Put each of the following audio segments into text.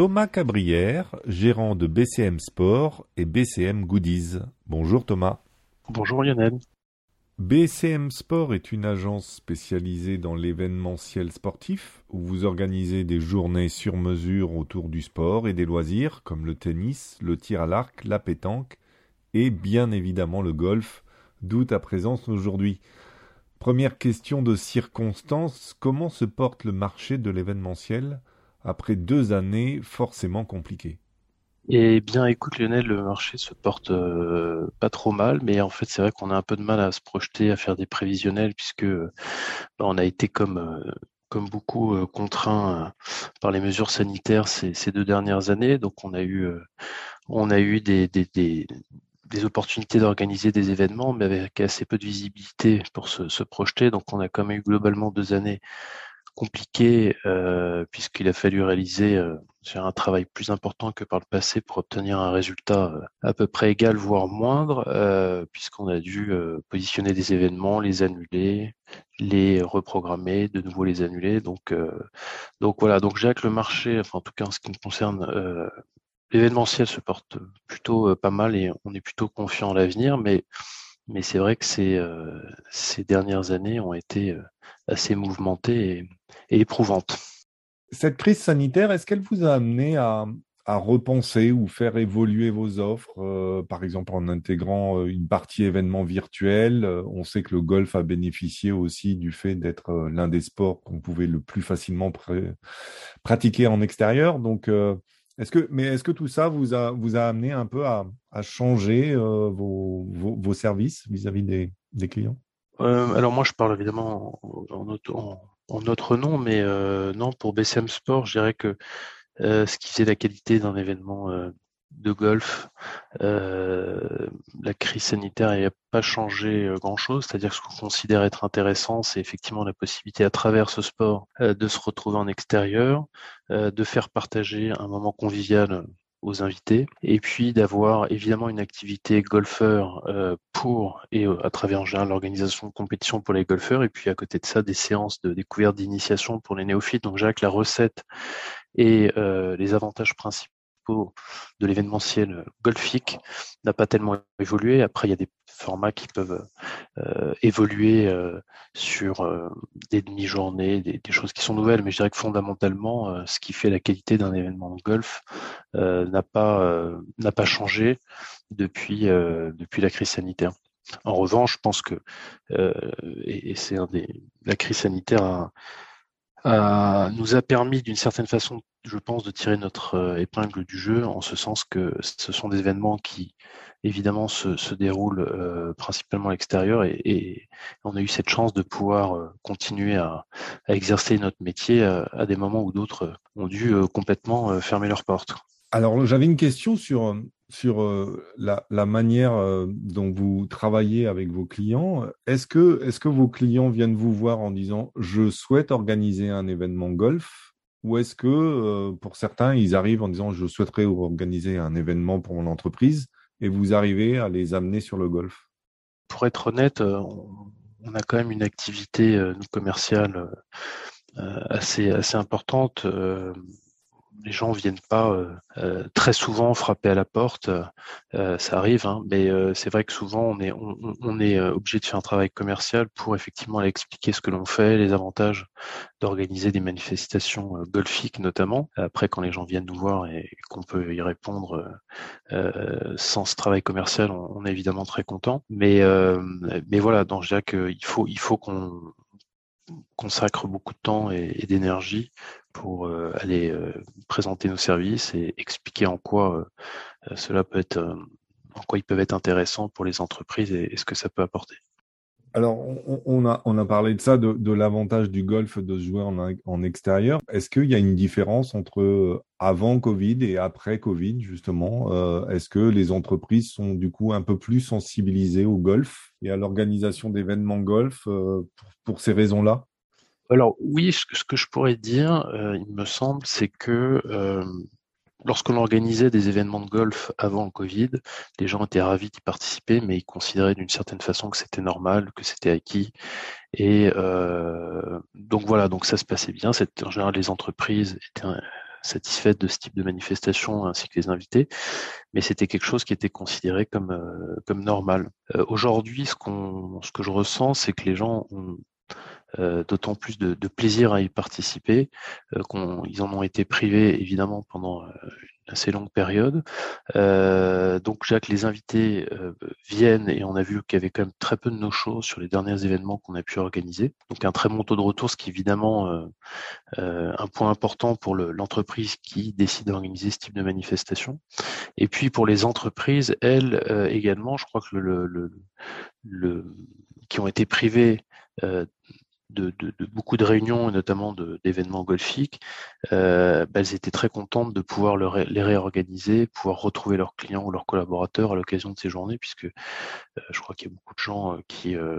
Thomas Cabrière, gérant de BCM Sport et BCM Goodies. Bonjour Thomas. Bonjour Lionel. BCM Sport est une agence spécialisée dans l'événementiel sportif où vous organisez des journées sur mesure autour du sport et des loisirs comme le tennis, le tir à l'arc, la pétanque et bien évidemment le golf, d'où ta présence aujourd'hui? Première question de circonstance, comment se porte le marché de l'événementiel? Après deux années forcément compliquées Eh bien, écoute Lionel, le marché se porte euh, pas trop mal, mais en fait c'est vrai qu'on a un peu de mal à se projeter, à faire des prévisionnels, puisque bah, on a été comme euh, comme beaucoup euh, contraints par les mesures sanitaires ces, deux dernières années. Donc on a eu on a eu des, des, opportunités d'organiser des événements, mais avec assez peu de visibilité pour se, projeter. Donc, on a quand même eu globalement deux années compliquées, euh, puisqu'il a fallu réaliser euh, un travail plus important que par le passé pour obtenir un résultat euh, à peu près égal, voire moindre, euh, puisqu'on a dû euh, positionner des événements, les annuler, les reprogrammer, de nouveau les annuler. Donc, euh, donc voilà. Donc, j'ai que le marché, enfin en tout cas en ce qui me concerne, l'événementiel se porte plutôt pas mal et on est plutôt confiant en l'avenir, mais, mais c'est vrai que ces, euh, dernières années ont été euh, assez mouvementées et, éprouvantes. Cette crise sanitaire, est-ce qu'elle vous a amené à, repenser ou faire évoluer vos offres, euh, par exemple en intégrant une partie événement virtuel On sait que le golf a bénéficié aussi du fait d'être l'un des sports qu'on pouvait le plus facilement pr pratiquer en extérieur. Donc, est-ce que, mais est-ce que tout ça vous a, amené un peu à, changer euh, vos, services vis-à-vis -vis des, clients? Euh, Alors moi, je parle évidemment en, notre, nom, mais euh, non, pour BCM Sport, je dirais que ce qui faisait la qualité d'un événement de golf, euh, la crise sanitaire n'a pas changé euh, grand-chose. C'est-à-dire que ce qu'on considère être intéressant, c'est effectivement la possibilité à travers ce sport euh, de se retrouver en extérieur, de faire partager un moment convivial aux invités et puis d'avoir évidemment une activité golfeur pour et à travers en général l'organisation de compétition pour les golfeurs et puis à côté de ça des séances de découverte d'initiation pour les néophytes donc Jacques la recette et les avantages principaux de l'événementiel golfique n'a pas tellement évolué. Après, il y a des formats qui peuvent euh, évoluer euh, sur euh, des demi-journées, des, choses qui sont nouvelles, mais je dirais que fondamentalement, euh, ce qui fait la qualité d'un événement de golf euh, n'a pas n'a pas changé depuis depuis la crise sanitaire. En revanche, je pense que et, c'est un des la crise sanitaire nous a permis d'une certaine façon je pense, de tirer notre euh, épingle du jeu, en ce sens que ce sont des événements qui, évidemment, se, déroulent euh, principalement à l'extérieur et, on a eu cette chance de pouvoir euh, continuer à, exercer notre métier à, des moments où d'autres ont dû complètement fermer leurs portes. Alors, j'avais une question sur, sur la, la, manière dont vous travaillez avec vos clients. Est-ce que, est-ce que vos clients viennent vous voir en disant je souhaite organiser un événement golf ou est-ce que euh, pour certains, ils arrivent en disant je souhaiterais organiser un événement pour mon entreprise et vous arrivez à les amener sur le golf? Pour être honnête, euh, on a quand même une activité euh, commerciale assez, assez importante les gens viennent pas euh, euh, très souvent frapper à la porte, euh, ça arrive, hein, mais c'est vrai que souvent on est obligé de faire un travail commercial pour effectivement aller expliquer ce que l'on fait, les avantages d'organiser des manifestations golfiques notamment. Après, quand les gens viennent nous voir et qu'on peut y répondre sans ce travail commercial, on, est évidemment très content. Mais mais voilà, donc je dirais qu'il faut il faut qu'on consacre beaucoup de temps et, d'énergie pour euh, aller euh, présenter nos services et expliquer en quoi euh, cela peut être, en quoi ils peuvent être intéressants pour les entreprises et ce que ça peut apporter. Alors, on, a, on a parlé de ça, de, l'avantage du golf de se jouer en, extérieur. Est-ce qu'il y a une différence entre euh, avant Covid et après Covid, justement? Euh, Est-ce que les entreprises sont du coup un peu plus sensibilisées au golf et à l'organisation d'événements golf euh, pour, ces raisons-là? Alors oui, ce que je pourrais dire, il me semble, c'est que Lorsqu'on organisait des événements de golf avant le Covid, les gens étaient ravis d'y participer, mais ils considéraient d'une certaine façon que c'était normal, que c'était acquis. Et euh, donc voilà, donc ça se passait bien. En général, les entreprises étaient euh, satisfaites de ce type de manifestation ainsi que les invités, mais c'était quelque chose qui était considéré comme euh, comme normal. Aujourd'hui, ce ce que je ressens, c'est que les gens ont euh, d'autant plus de, plaisir à y participer, euh, qu'ils en ont été privés évidemment pendant euh, une assez longue période. donc Jacques, les invités viennent et on a vu qu'il y avait quand même très peu de nos shows sur les derniers événements qu'on a pu organiser. Donc un très bon taux de retour, ce qui est évidemment un point important pour l'entreprise qui décide d'organiser ce type de manifestation. Et puis pour les entreprises, elles également, je crois que le qui ont été privées de, beaucoup de réunions, et notamment d'événements golfiques, euh, bah, elles étaient très contentes de pouvoir les réorganiser, pouvoir retrouver leurs clients ou leurs collaborateurs à l'occasion de ces journées, puisque euh, je crois qu'il y a beaucoup de gens euh, qui, à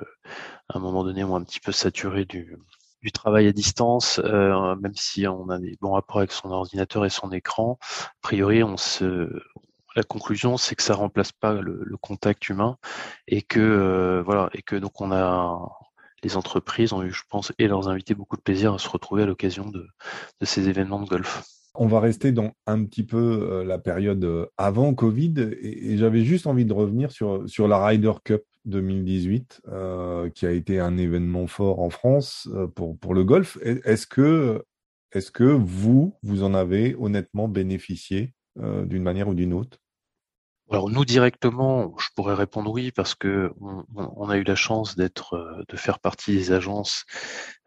un moment donné, ont un petit peu saturé du, du travail à distance, même si on a des bons rapports avec son ordinateur et son écran. A priori, on se, la conclusion, c'est que ça remplace pas le, le contact humain et que voilà et que donc on a les entreprises ont eu, je pense, et leurs invités beaucoup de plaisir à se retrouver à l'occasion de, ces événements de golf. On va rester dans un petit peu euh, la période euh, avant Covid et, j'avais juste envie de revenir sur, sur la Ryder Cup 2018 euh, qui a été un événement fort en France pour, pour le golf. Est-ce que, est que vous, vous en avez honnêtement bénéficié d'une manière ou d'une autre? Alors nous directement, je pourrais répondre oui parce que on, a eu la chance d'être, euh, de faire partie des agences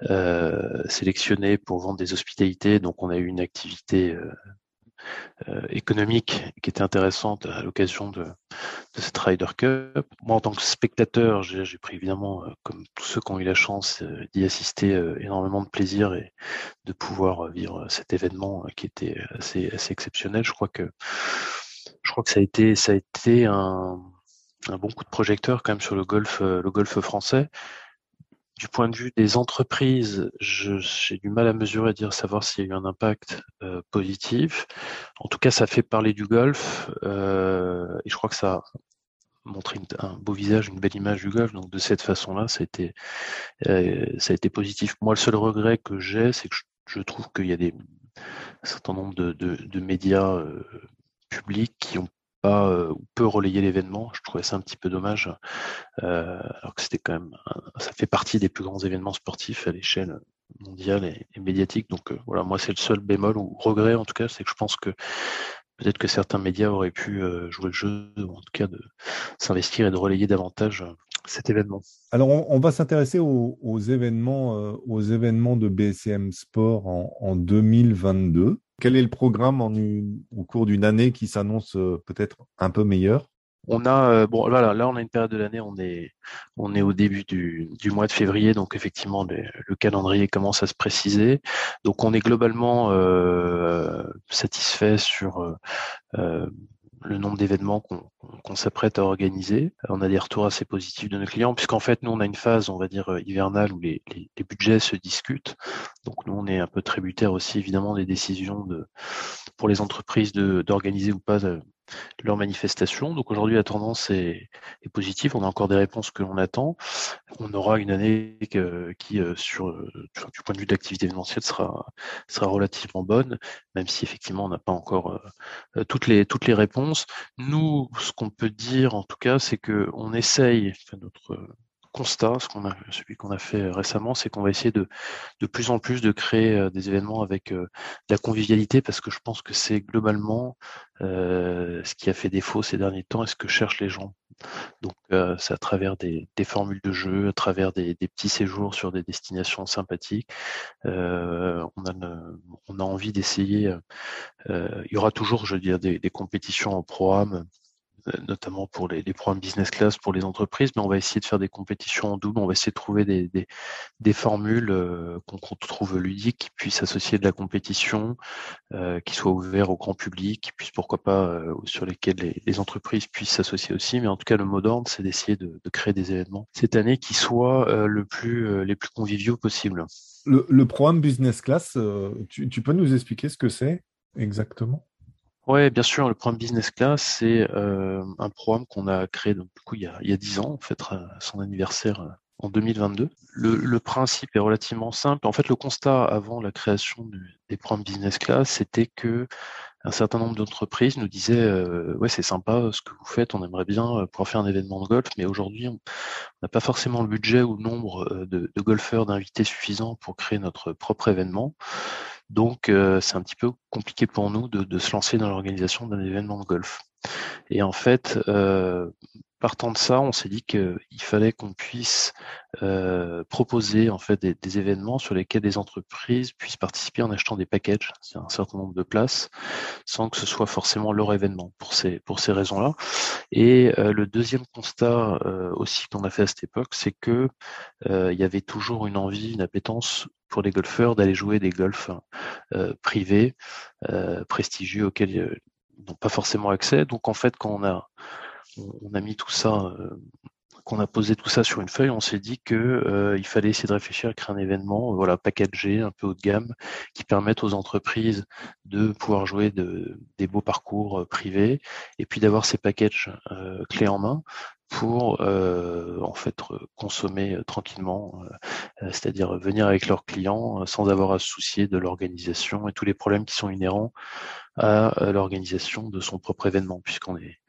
euh, sélectionnées pour vendre des hospitalités. Donc on a eu une activité euh, économique qui était intéressante à l'occasion de, cette Ryder Cup. Moi en tant que spectateur, j'ai pris évidemment, comme tous ceux qui ont eu la chance d'y assister, énormément de plaisir et de pouvoir vivre cet événement qui était assez, assez exceptionnel. Je crois que je crois que ça a été, ça a été un, un bon coup de projecteur quand même sur le golf, euh, le golf français. Du point de vue des entreprises, j'ai du mal à mesurer, à dire savoir s'il y a eu un impact euh, positif. En tout cas, ça fait parler du golf euh, et je crois que ça montre un beau visage, une belle image du golf. Donc de cette façon-là, ça a été, euh, ça a été positif. Moi, le seul regret que j'ai, c'est que je, je trouve qu'il y a des un certain nombre de, de, de médias euh, qui ont pas euh, ou peu relayé l'événement. Je trouvais ça un petit peu dommage, euh, alors que c'était quand même, ça fait partie des plus grands événements sportifs à l'échelle mondiale et, médiatique. Donc euh, voilà, moi c'est le seul bémol ou regret en tout cas, c'est que je pense que peut-être que certains médias auraient pu jouer le jeu, ou en tout cas de s'investir et de relayer davantage cet événement. Alors, on, va s'intéresser aux, événements, aux événements de BSM Sport en, en 2022. Quel est le programme en au cours d'une année qui s'annonce euh, peut-être un peu meilleur on a euh, bon voilà là on a une période de l'année on est on est au début du, du mois de février donc effectivement le, calendrier commence à se préciser donc on est globalement euh, satisfait sur euh, le nombre d'événements qu'on s'apprête à organiser. On a des retours assez positifs de nos clients, puisqu'en fait, nous, on a une phase, on va dire, euh, hivernale où les, budgets se discutent. Donc, nous, on est un peu tributaire aussi, évidemment, des décisions de, pour les entreprises d'organiser ou pas euh, leur manifestation. Donc aujourd'hui, la tendance est, positive. On a encore des réponses que l'on attend. On aura une année qui, euh, sur, du point de vue de l'activité événementielle, sera, sera relativement bonne, même si effectivement on n'a pas encore euh, toutes les toutes les réponses. Nous, ce qu'on peut dire en tout cas, c'est que on essaye, enfin, notre constat, ce qu'on a, celui qu'on a fait récemment, c'est qu'on va essayer de, de plus en plus de créer euh, des événements avec euh, de la convivialité, parce que je pense que c'est globalement euh, ce qui a fait défaut ces derniers temps et ce que cherchent les gens. Donc, c'est à travers des, des, formules de jeu, à travers des, des, petits séjours sur des destinations sympathiques. on, a on a envie d'essayer. il y aura toujours, je veux dire, des, des compétitions au programme notamment pour les, programmes business class pour les entreprises, mais on va essayer de faire des compétitions en double, on va essayer de trouver des, des, formules qu'on trouve ludiques, qui puissent associer de la compétition, qui soient ouverts au grand public, qui puissent pourquoi pas, sur lesquels les, entreprises puissent s'associer aussi, mais en tout cas le mot d'ordre, c'est d'essayer de, créer des événements cette année qui soient le plus, les plus conviviaux possible. Le, programme business class, tu, tu peux nous expliquer ce que c'est exactement? Ouais, bien sûr. Le programme Business Class, c'est euh, un programme qu'on a créé donc, du coup, il, y a, il y a 10 ans, en fait, son anniversaire euh, en 2022. Le, le, principe est relativement simple. En fait, le constat avant la création des programmes Business Class, c'était que un certain nombre d'entreprises nous disaient euh, ouais c'est sympa ce que vous faites, on aimerait bien euh, pouvoir faire un événement de golf, mais aujourd'hui on n'a pas forcément le budget ou le nombre de, de golfeurs d'invités suffisants pour créer notre propre événement. Donc, euh, c'est un petit peu compliqué pour nous de, se lancer dans l'organisation d'un événement de golf. Et en fait, euh, partant de ça, on s'est dit qu'il fallait qu'on puisse euh, proposer en fait des, événements sur lesquels des entreprises puissent participer en achetant des packages, c'est un certain nombre de places, sans que ce soit forcément leur événement pour ces raisons-là. Et le deuxième constat aussi qu'on a fait à cette époque, c'est que il y avait toujours une envie, une appétence pour les golfeurs d'aller jouer des golfs euh, privés, euh, prestigieux, auxquels ils euh, n'ont pas forcément accès. Donc en fait, quand on a, on a mis tout ça, qu'on a posé tout ça sur une feuille, on s'est dit que il fallait essayer de réfléchir à créer un événement, voilà, packagé, un peu haut de gamme, qui permette aux entreprises de pouvoir jouer de, des beaux parcours privés, et puis d'avoir ces packages clés en main pour euh, en fait consommer euh, tranquillement, euh, c'est-à-dire venir avec leurs clients sans avoir à se soucier de l'organisation et tous les problèmes qui sont inhérents à l'organisation de son propre événement, puisqu'on est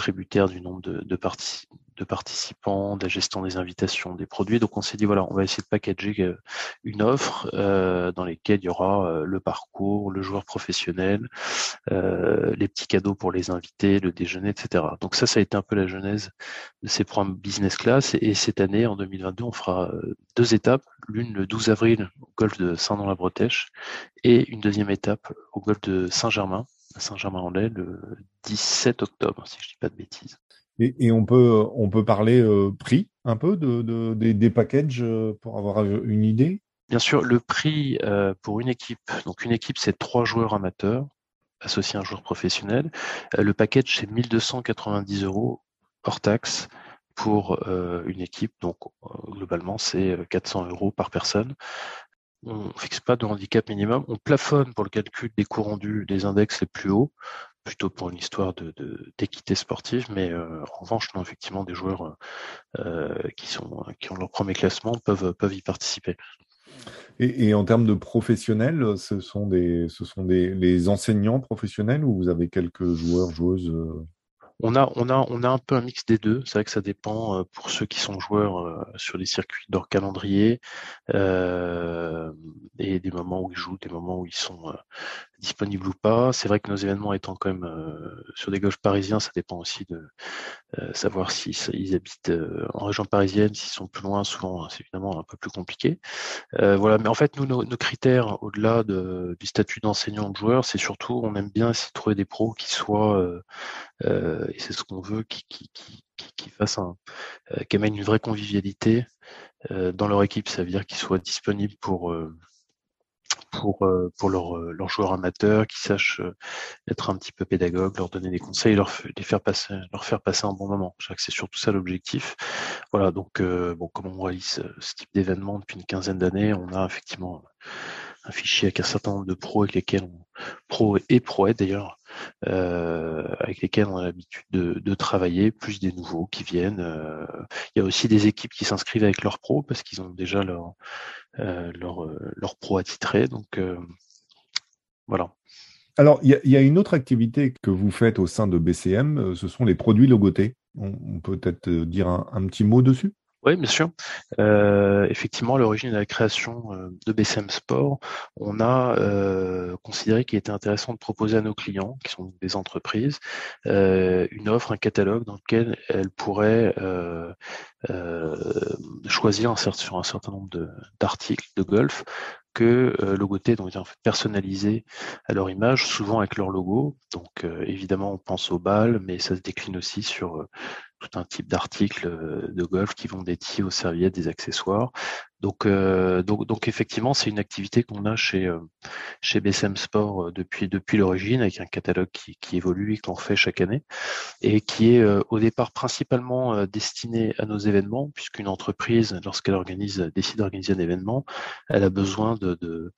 tributaire du nombre de, de, participants, de la gestion des invitations, des produits. Donc on s'est dit voilà, on va essayer de packager euh, une offre euh, dans lesquelles il y aura euh, le parcours, le joueur professionnel, les petits cadeaux pour les invités, le déjeuner, etc. Donc ça, ça a été un peu la genèse de ces programmes business class. Et, cette année, en 2022, on fera deux étapes. L'une le 12 avril au golfe de Saint-Dans-la-Bretèche et une deuxième étape au golfe de Saint-Germain à Saint-Germain-en-Laye le 17 octobre, si je dis pas de bêtises. Et, on peut on peut parler euh, prix un peu de, des, packages euh, pour avoir une idée? Bien sûr, le prix euh, pour une équipe, donc une équipe c'est trois joueurs amateurs associés à un joueur professionnel. le package c'est 1290 euros hors taxe pour une équipe. Donc globalement c'est 400 euros par personne on fixe pas de handicap minimum, on plafonne pour le calcul des coûts rendus des index les plus hauts, plutôt pour une histoire d'équité sportive, mais euh, en revanche, effectivement, des joueurs euh, qui sont qui ont leur premier classement peuvent peuvent y participer. Et, en termes de professionnels, ce sont des les enseignants professionnels ou vous avez quelques joueurs joueuses euh, on a, on, a, on a un peu un mix des deux. C'est vrai que ça dépend euh, pour ceux qui sont joueurs euh, sur les circuits d'or calendrier euh, et des moments où ils jouent, des moments où ils sont disponibles ou pas. C'est vrai que nos événements étant quand même sur des gauches parisiens, ça dépend aussi de savoir s'ils ils habitent en région parisienne, s'ils sont plus loin. Souvent, c'est évidemment un peu plus compliqué. voilà. Mais en fait, nous, nos, critères, au-delà de, du statut d'enseignant de joueur, c'est surtout, on aime bien essayer de trouver des pros qui soient et c'est ce qu'on veut, qui, qui, qui, qui fasse un, euh, qui amène une vraie convivialité euh, dans leur équipe. Ça veut dire qu'ils soient disponibles pour euh, pour pour leurs leur joueurs amateurs, qui sachent être un petit peu pédagogue, leur donner des conseils, leur les faire passer leur faire passer un bon moment. Je crois que c'est surtout ça l'objectif. Voilà. Donc bon, comme on réalise ce type d'événement depuis une quinzaine d'années, on a effectivement un fichier avec un certain nombre de pros avec lesquels on, pros et pro d'ailleurs, euh, avec lesquels on a l'habitude de, travailler, plus des nouveaux qui viennent. Euh, il y a aussi des équipes qui s'inscrivent avec leurs pros parce qu'ils ont déjà leur euh, leur, leur pro attitré. Donc voilà. Alors, il y, a une autre activité que vous faites au sein de BCM, ce sont les produits logotés. On, peut peut-être dire un petit mot dessus? Oui, bien sûr. Euh, effectivement, à l'origine de la création euh, de BCM Sport, on a euh, considéré qu'il était intéressant de proposer à nos clients, qui sont des entreprises, une offre, un catalogue dans lequel elles pourraient choisir un certain, sur un certain nombre d'articles de, golf que euh, donc en fait personnalisé à leur image, souvent avec leur logo. Donc euh, évidemment on pense au bal, mais ça se décline aussi sur tout un type d'articles de golf qui vont dédiés aux serviettes, des accessoires. Donc, donc, donc effectivement, c'est une activité qu'on a chez chez BSM Sport depuis depuis l'origine, avec un catalogue qui, qui évolue et qu'on refait chaque année, et qui est au départ principalement destiné à nos événements, puisqu'une entreprise, lorsqu'elle organise décide d'organiser un événement, elle a besoin de, de,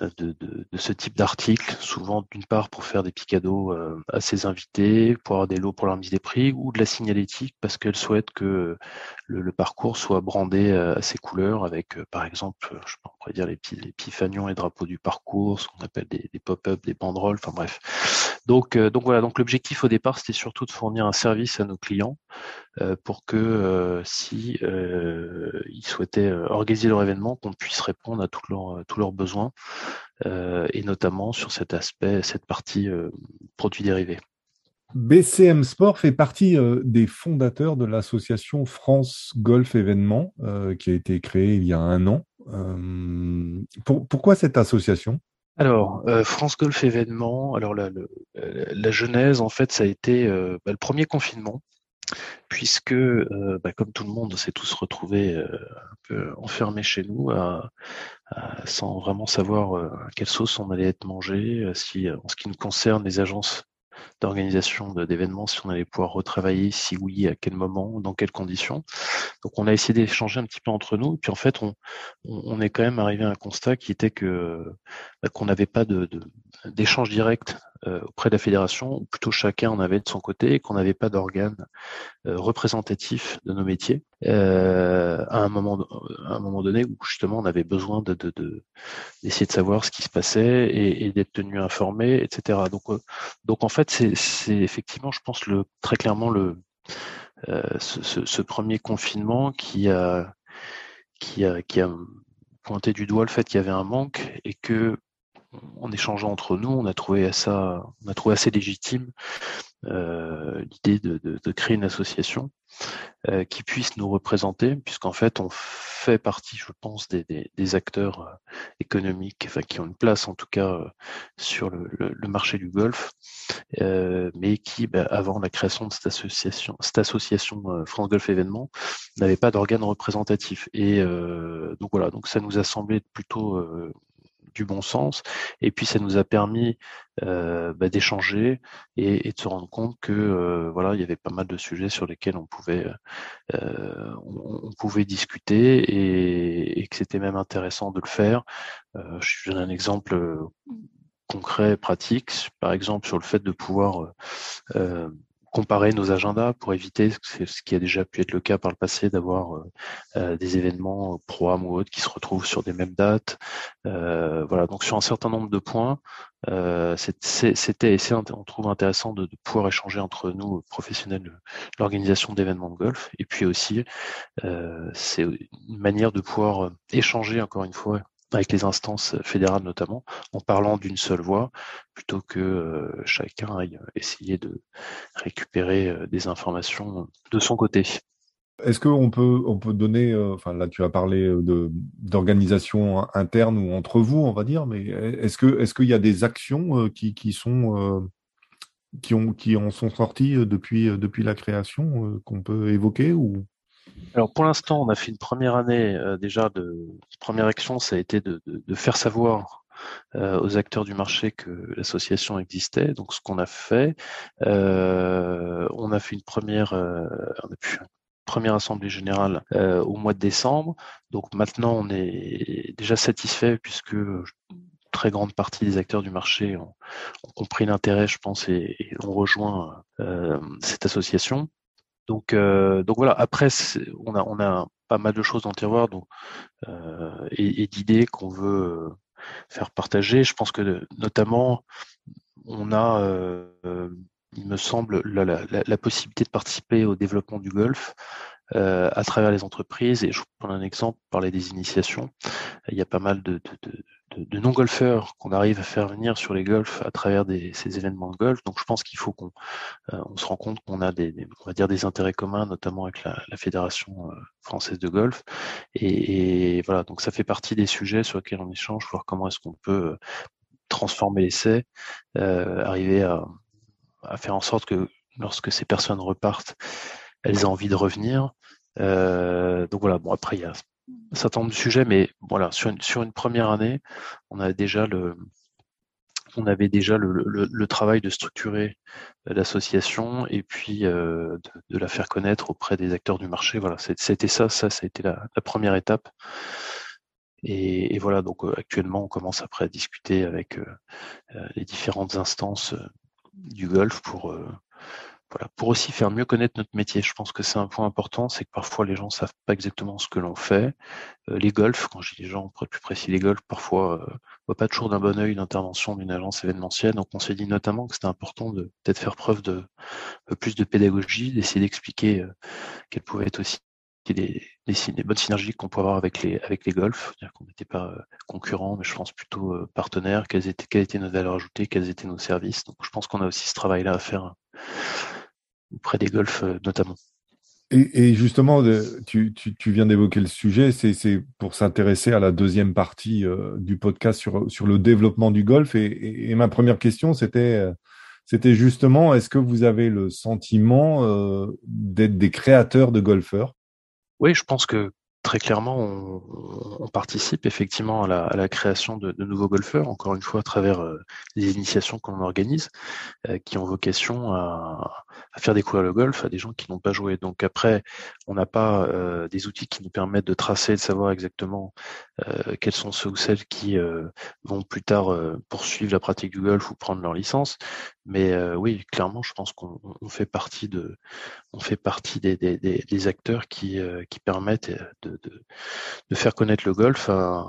de, de, ce type d'article, souvent d'une part pour faire des cadeaux euh, à ses invités, pour avoir des lots pour leur mise des prix, ou de la signalétique parce qu'elle souhaite que le, parcours soit brandé euh, à ses couleurs avec, euh, par exemple, je pourrais dire les petits, les fanions et drapeaux du parcours, ce qu'on appelle des, des pop-up, des banderoles, enfin bref. Donc, donc voilà, donc l'objectif au départ, c'était surtout de fournir un service à nos clients pour que si ils souhaitaient organiser leur événement, qu'on puisse répondre à tous leurs besoins euh, et notamment sur cet aspect, cette partie euh, produits dérivés. BCM Sport fait partie euh, des fondateurs de l'association France Golf Événements, qui a été créée il y a un an. Pourquoi cette association? Alors, France Golf Événements, alors la, genèse, en fait, ça a été bah, le premier confinement puisque, euh, bah, comme tout le monde, s'est tous retrouvés euh, un peu enfermés chez nous, sans vraiment savoir euh, à quelle sauce on allait être mangé, si, en ce qui nous concerne, les agences d'organisation d'événements, si on allait pouvoir retravailler, si oui, à quel moment, dans quelles conditions. Donc on a essayé d'échanger un petit peu entre nous, puis en fait on, est quand même arrivé à un constat qui était que bah, qu'on n'avait pas de, d'échange direct euh, auprès de la fédération, ou plutôt chacun en avait de son côté, et qu'on n'avait pas d'organe euh, représentatif de nos métiers euh, à un moment à un moment donné où justement on avait besoin de, de, d'essayer de savoir ce qui se passait et, et d'être tenu informé, etc. Donc donc en fait c'est, effectivement je pense le très clairement le ce, ce, ce, premier confinement qui a qui a qui a pointé du doigt le fait qu'il y avait un manque et que en échangeant entre nous, on a trouvé ça, on a trouvé assez légitime euh, l'idée de, créer une association euh, qui puisse nous représenter, puisqu'en fait, on fait partie, je pense, des, acteurs euh, économiques, enfin qui ont une place en tout cas sur le, marché du golf, mais qui, bah, avant la création de cette association, cette association France Golf Événements, n'avait pas d'organe représentatif. Et donc voilà, donc ça nous a semblé plutôt du bon sens. Et puis ça nous a permis euh, bah, d'échanger et, de se rendre compte que euh, voilà, il y avait pas mal de sujets sur lesquels on pouvait euh, on, pouvait discuter et, que c'était même intéressant de le faire. je donne un exemple concret, pratique, par exemple sur le fait de pouvoir comparer nos agendas pour éviter ce qui a déjà pu être le cas par le passé d'avoir euh, euh, des événements pro ou autres qui se retrouvent sur des mêmes dates. Euh, voilà, donc sur un certain nombre de points, c'était on trouve intéressant de, pouvoir échanger entre nous professionnels de l'organisation d'événements de golf et puis aussi c'est une manière de pouvoir échanger encore une fois avec les instances fédérales notamment, en parlant d'une seule voix, plutôt que euh, chacun aille essayer de récupérer euh, des informations de son côté. Est-ce qu'on peut, on peut donner, euh, enfin là tu as parlé d'organisation interne ou entre vous, on va dire, mais est-ce que est-ce qu'il y a des actions qui, qui sont qui ont qui en sont sorties depuis depuis la création qu'on peut évoquer ou? Alors pour l'instant, on a fait une première année euh, déjà de première action, ça a été de, faire savoir euh, aux acteurs du marché que l'association existait. Donc ce qu'on a fait, euh, on a fait une première, première assemblée générale au mois de décembre. Donc maintenant, on est déjà satisfait puisque très grande partie des acteurs du marché ont, compris l'intérêt, je pense, et ont rejoint cette association. Donc, euh, donc voilà. Après, on a, on a pas mal de choses dans le tiroir euh, et, d'idées qu'on veut euh, faire partager. Je pense que notamment, on a, il me semble, la, la, la, possibilité de participer au développement du golf euh, à travers les entreprises. Et je prends un exemple, parler des initiations. Il y a pas mal de, de, de de, non-golfeurs qu'on arrive à faire venir sur les golfs à travers ces événements de golf. Donc je pense qu'il faut qu'on on se rend compte qu'on a des, on va dire des intérêts communs, notamment avec la, fédération française de golf. Et, et, voilà, donc ça fait partie des sujets sur lesquels on échange, voir comment est-ce qu'on peut transformer l'essai, arriver à, à faire en sorte que lorsque ces personnes repartent, elles aient envie de revenir. Euh, donc voilà, bon après il y a un certain nombre de sujets, mais voilà, sur une, sur une première année, on a déjà le on avait déjà le, le, le travail de structurer l'association et puis euh, de, la faire connaître auprès des acteurs du marché. Voilà, c'était ça, ça, ça a été la, première étape. Et, voilà, donc euh, actuellement, on commence après à discuter avec euh, euh les différentes instances du golf pour voilà, pour aussi faire mieux connaître notre métier. Je pense que c'est un point important, c'est que parfois les gens savent pas exactement ce que l'on fait. Euh, les golfs, quand je dis les gens, pour être plus précis, les golfs, parfois, euh, voient pas toujours d'un bon œil l'intervention d'une agence événementielle. Donc on s'est dit notamment que c'était important de peut-être faire preuve de plus de pédagogie, d'essayer d'expliquer euh, quelles pouvaient être aussi des, bonnes synergies qu'on peut avoir avec les avec les golfs, qu'on n'était pas euh, concurrents, mais je pense plutôt partenaires, quelles étaient quelles étaient nos valeurs ajoutées, quels étaient nos services. Donc je pense qu'on a aussi ce travail-là à faire auprès des golfs euh, notamment. Et, justement, tu, viens d'évoquer le sujet, c'est pour s'intéresser à la deuxième partie euh, du podcast sur, sur le développement du golf. Et, ma première question, c'était euh, c'était justement, est-ce que vous avez le sentiment d'être des créateurs de golfeurs? Oui, je pense que très clairement, on, participe effectivement à la, création de, nouveaux golfeurs, encore une fois à travers les initiations qu'on organise, qui ont vocation à, faire découvrir le golf à des gens qui n'ont pas joué. Donc après, on n'a pas euh, des outils qui nous permettent de tracer, de savoir exactement euh, quels sont ceux ou celles qui euh, vont plus tard poursuivre la pratique du golf ou prendre leur licence. Mais oui, clairement, je pense qu'on fait partie de, on fait partie des, acteurs qui permettent de, de, faire connaître le golf à,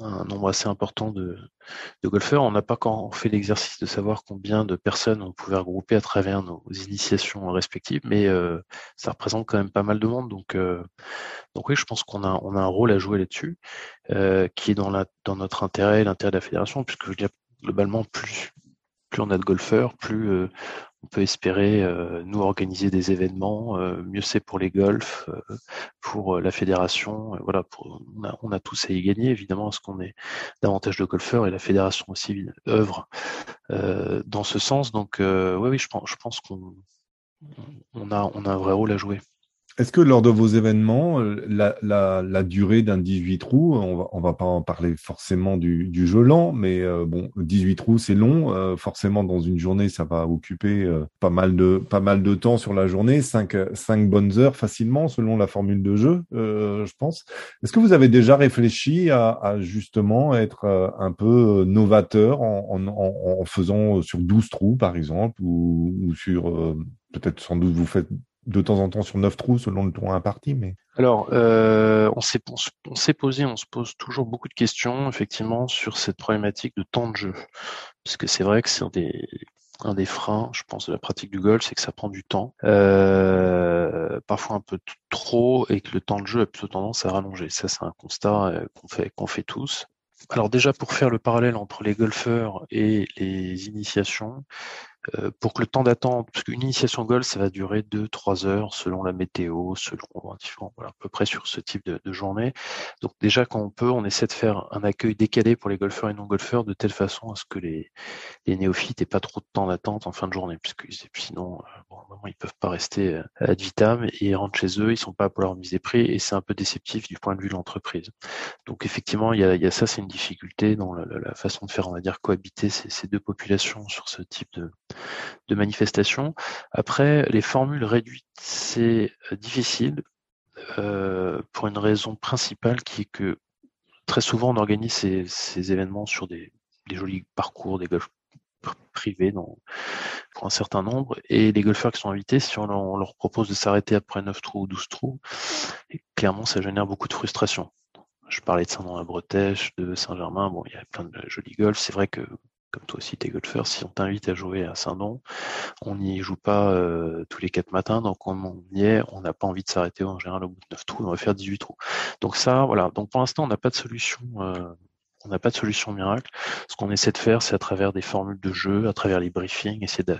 un nombre assez important de, de golfeurs. On n'a pas quand fait l'exercice de savoir combien de personnes on pouvait regrouper à travers nos initiations respectives, mais euh, ça représente quand même pas mal de monde. Donc, euh, donc oui, je pense qu'on a, on a un rôle à jouer là-dessus, euh, qui est dans, la, dans notre intérêt, l'intérêt de la fédération, puisque je veux dire, globalement, plus, plus on a de golfeurs, plus on peut espérer euh, nous organiser des événements. Euh, mieux c'est pour les golfs, euh, pour la fédération. voilà, on, a, on, a, tous à y gagner évidemment parce qu'on est davantage de golfeurs et la fédération aussi œuvre dans ce sens. Donc oui, oui, je pense, je pense qu'on on a, on a un vrai rôle à jouer. Est-ce que lors de vos événements, euh, la, la, la durée d'un 18 trous, on va, on va pas en parler forcément du, du jeu lent, mais euh, bon, 18 trous c'est long. Euh, forcément, dans une journée, ça va occuper pas mal de pas mal de temps sur la journée, 5 cinq bonnes heures facilement selon la formule de jeu, je pense. Est-ce que vous avez déjà réfléchi à, à justement être un peu novateur en, en, en, faisant sur 12 trous par exemple, ou, ou sur peut-être sans doute vous faites de temps en temps sur neuf trous selon le tour imparti. Mais... Alors, euh, on s'est on posé, on se pose toujours beaucoup de questions effectivement sur cette problématique de temps de jeu, puisque c'est vrai que c'est un des freins, je pense, de la pratique du golf, c'est que ça prend du temps, euh, parfois un peu trop, et que le temps de jeu a plutôt tendance à rallonger. Ça, c'est un constat euh, qu'on fait qu'on fait tous. Alors déjà pour faire le parallèle entre les golfeurs et les initiations, pour que le temps d'attente, parce qu'une initiation golf, ça va durer 2-3 heures selon la météo, selon voilà, à peu près sur ce type de, de, journée. Donc déjà quand on peut, on essaie de faire un accueil décalé pour les golfeurs et non-golfeurs de telle façon à ce que les, les néophytes n'aient pas trop de temps d'attente en fin de journée, puisque sinon, euh, bon, ils peuvent pas rester euh, ad vitam et ils rentrent chez eux, ils sont pas mise des prix et c'est un peu déceptif du point de vue de l'entreprise. Donc effectivement, il y a, y a ça, c'est une difficulté dans la, la, façon de faire, on va dire, cohabiter ces, ces deux populations sur ce type de, de manifestations. Après, les formules réduites, c'est euh, difficile euh, pour une raison principale qui est que très souvent on organise ces, événements sur des, jolis parcours, des golfs privés pour un certain nombre. Et les golfeurs qui sont invités, si on leur, propose de s'arrêter après 9 trous ou 12 trous, clairement ça génère beaucoup de frustration. Je parlais de Saint-Denis-la-Bretèche, de Saint-Germain, bon, il y a plein de jolis golfs. C'est vrai que comme toi aussi t'es golfeur, si on t'invite à jouer à Saint-Don, on n'y joue pas euh, tous les quatre matins, donc on, y est, on n'a pas envie de s'arrêter en général au bout de 9 trous, on va faire 18 trous. Donc ça, voilà. Donc pour l'instant, on n'a pas de solution euh, on n'a pas de solution miracle. Ce qu'on essaie de faire, c'est à travers des formules de jeu, à travers les briefings, essayer de,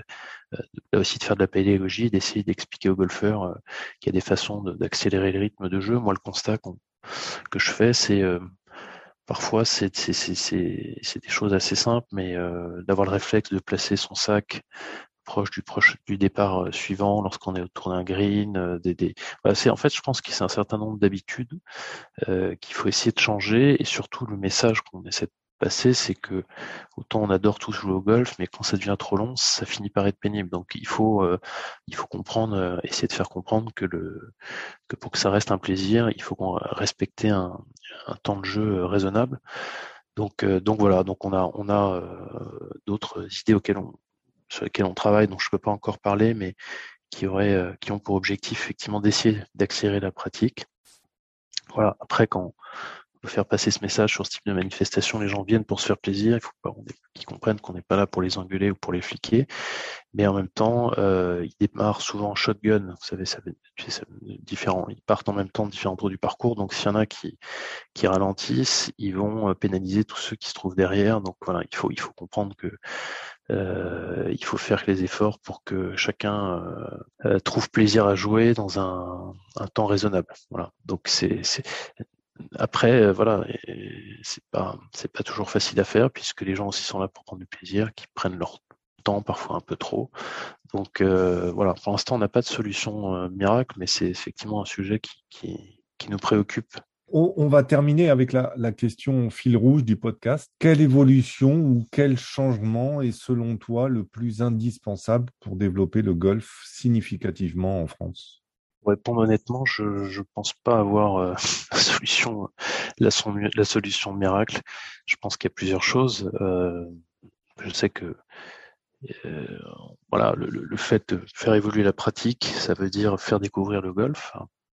aussi de faire de la pédagogie d'essayer d'expliquer aux golfeurs qu'il y a des façons d'accélérer le rythme de jeu. Moi, le constat que je fais, c'est parfois c'est des choses assez simples, mais d'avoir le réflexe de placer son sac proche du départ euh, suivant lorsqu'on est autour d'un green euh, des, des... C'est en fait je pense qu'il c'est un certain nombre d'habitudes euh, qu'il faut essayer de changer et surtout le message qu'on essaie de passer c'est que autant on adore tous jouer au golf mais quand ça devient trop long ça finit par être pénible donc il faut il faut comprendre essayer de faire comprendre que le que pour que ça reste un plaisir il faut qu'on respecte un, un temps de jeu raisonnable donc, donc voilà, donc on a, on a d'autres idées auxquelles on, sur lesquels on travaille, dont je ne peux pas encore parler, mais qui, auraient, euh, qui ont pour objectif effectivement d'essayer d'accélérer la pratique. Voilà. Après, quand faire passer ce message sur ce type de manifestation, les gens viennent pour se faire plaisir. Il faut pas qu'ils comprennent qu'on n'est pas là pour les engueuler ou pour les fliquer, mais en même temps, euh, ils démarrent souvent en shotgun. Vous savez, ça. Ils partent en même temps de différents tours du parcours. Donc, s'il y en a qui ralentissent, ils vont euh, pénaliser tous ceux qui se trouvent derrière. Donc voilà, il faut comprendre que euh, il faut faire les efforts pour que chacun trouve plaisir à jouer dans un, un temps raisonnable. Voilà. Donc c'est après voilà, c'est pas c'est pas toujours facile à faire puisque les gens aussi sont là pour prendre du plaisir, qui prennent leur temps parfois un peu trop. Donc voilà, pour l'instant on n'a pas de solution miracle, mais c'est effectivement un sujet qui, qui, qui nous préoccupe on, va terminer avec la, question fil rouge du podcast. Quelle évolution ou quel changement est selon toi le plus indispensable pour développer le golf significativement en France? Répondre honnêtement, je ne pense pas avoir euh, la solution la, solution miracle. Je pense qu'il y a plusieurs choses. Euh, je sais que euh, voilà, le, fait de faire évoluer la pratique, ça veut dire faire découvrir le golf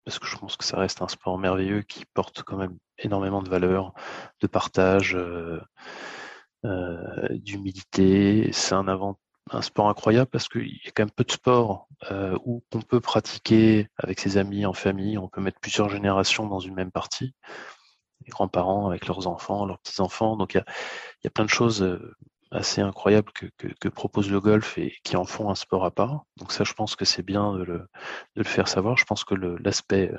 parce que je pense que ça reste un sport merveilleux qui porte quand même énormément de valeurs, de partage, euh, euh, d'humilité. C'est un avant un sport incroyable parce qu'il y a quand même peu de sports euh, où on peut pratiquer avec ses amis, en famille, on peut mettre plusieurs générations dans une même partie, les grands-parents avec leurs enfants, leurs petits-enfants. Donc il y a, plein de choses assez incroyables que, propose le golf et qui en font un sport à part. Donc ça, je pense que c'est bien de le, faire savoir. Je pense que l'aspect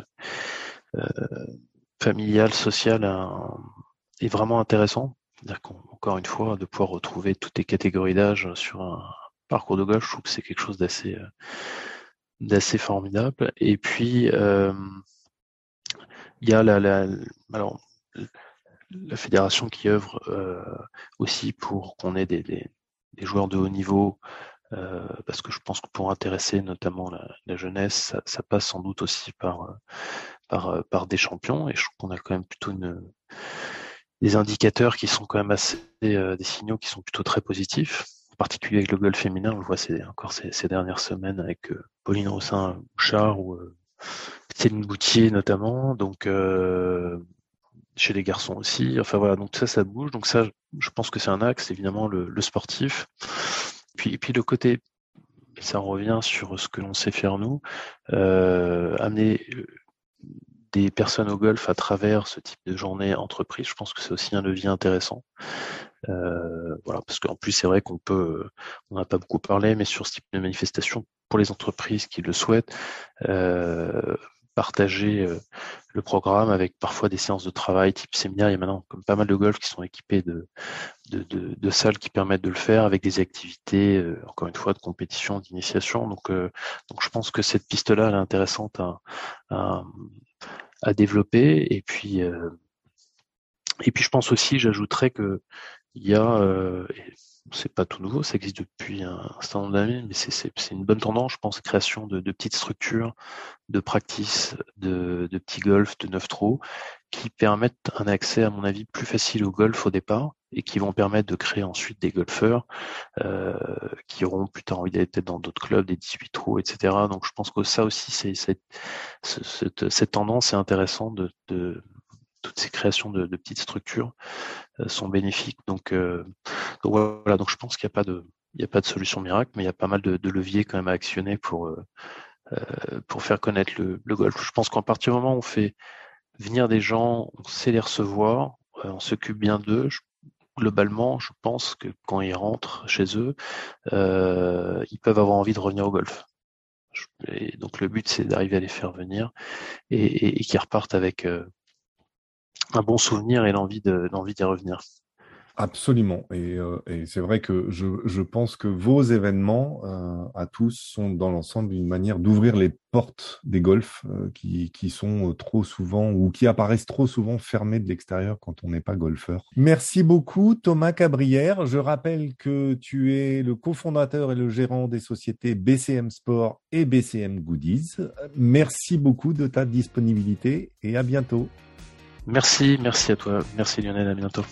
euh, familial, social est vraiment intéressant. C'est-à-dire une fois, de pouvoir retrouver toutes les catégories d'âge sur un parcours de golf, je trouve que c'est quelque chose d'assez euh, d'assez formidable. Et puis, euh, il y a la, alors la fédération qui œuvre euh, aussi pour qu'on ait des, des, joueurs de haut niveau, parce que je pense que pour intéresser notamment la, la jeunesse, ça, ça, passe sans doute aussi par, par, par des champions, et je trouve qu'on a quand même plutôt une, des indicateurs qui sont quand même assez, euh, des signaux qui sont plutôt très positifs, en particulier avec le golf féminin, on le voit c'est encore ces, ces, dernières semaines avec euh, Pauline Rossin-Bouchard ou euh, Céline Boutier notamment, donc chez les garçons aussi. Enfin voilà, donc ça, ça bouge. Donc ça, je pense que c'est un axe, évidemment, le, le sportif. Puis, et puis le côté, ça revient sur ce que l'on sait faire nous, euh, amener des personnes au golf à travers ce type de journée entreprise. Je pense que c'est aussi un levier intéressant. Euh, voilà, parce qu'en plus c'est vrai qu'on peut, on n'a pas beaucoup parlé, mais sur ce type de manifestation pour les entreprises qui le souhaitent, euh, partager euh, le programme avec parfois des séances de travail type séminaire. Il y a maintenant comme pas mal de golf qui sont équipés de, de, salles qui permettent de le faire avec des activités, euh, encore une fois, de compétition, d'initiation. Donc, euh, donc je pense que cette piste-là, elle est intéressante à, à, à développer. Et puis, et puis je pense aussi, j'ajouterais que il y a, c'est pas tout nouveau, ça existe depuis un, certain nombre d'années, mais c'est une bonne tendance, je pense, création de, petites structures, de practice, de, de petits golf, de neuf trous, qui permettent un accès, à mon avis, plus facile au golf au départ et qui vont permettre de créer ensuite des golfeurs euh, qui auront plus tard envie d'aller peut-être dans d'autres clubs, des 18 trous, etc. Donc je pense que ça aussi, c'est cette, cette, tendance est intéressante de, de toutes ces créations de, petites structures euh, sont bénéfiques. Donc, euh, donc, voilà, donc je pense qu'il n'y a pas de a pas de solution miracle, mais il y a pas mal de, leviers quand même à actionner pour euh, pour faire connaître le, golf. Je pense qu'en partir du moment où on fait venir des gens, on sait les recevoir, on s'occupe bien d'eux. Globalement, je pense que quand ils rentrent chez eux, ils peuvent avoir envie de revenir au golf. Donc le but, c'est d'arriver à les faire venir et, et, qu'ils repartent avec un bon souvenir et l'envie d'y revenir. Absolument. Et, euh, et c'est vrai que je, je, pense que vos événements euh, à tous sont dans l'ensemble une manière d'ouvrir les portes des golfs euh, qui, qui sont trop souvent ou qui apparaissent trop souvent fermées de l'extérieur quand on n'est pas golfeur. Merci beaucoup Thomas Cabrière. Je rappelle que tu es le cofondateur et le gérant des sociétés BCM Sport et BCM Goodies. Merci beaucoup de ta disponibilité et à bientôt. Merci, merci à toi. Merci Lionel, à bientôt.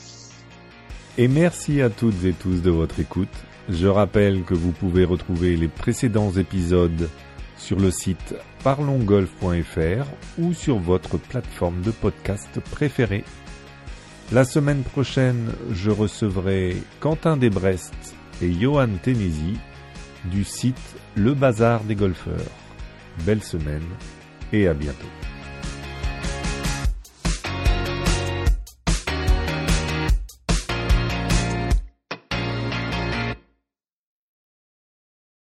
Et merci à toutes et tous de votre écoute. Je rappelle que vous pouvez retrouver les précédents épisodes sur le site parlonsgolf.fr ou sur votre plateforme de podcast préférée. La semaine prochaine, je recevrai Quentin Desbrest et Johan Tenesi du site Le Bazar des Golfeurs. Belle semaine et à bientôt.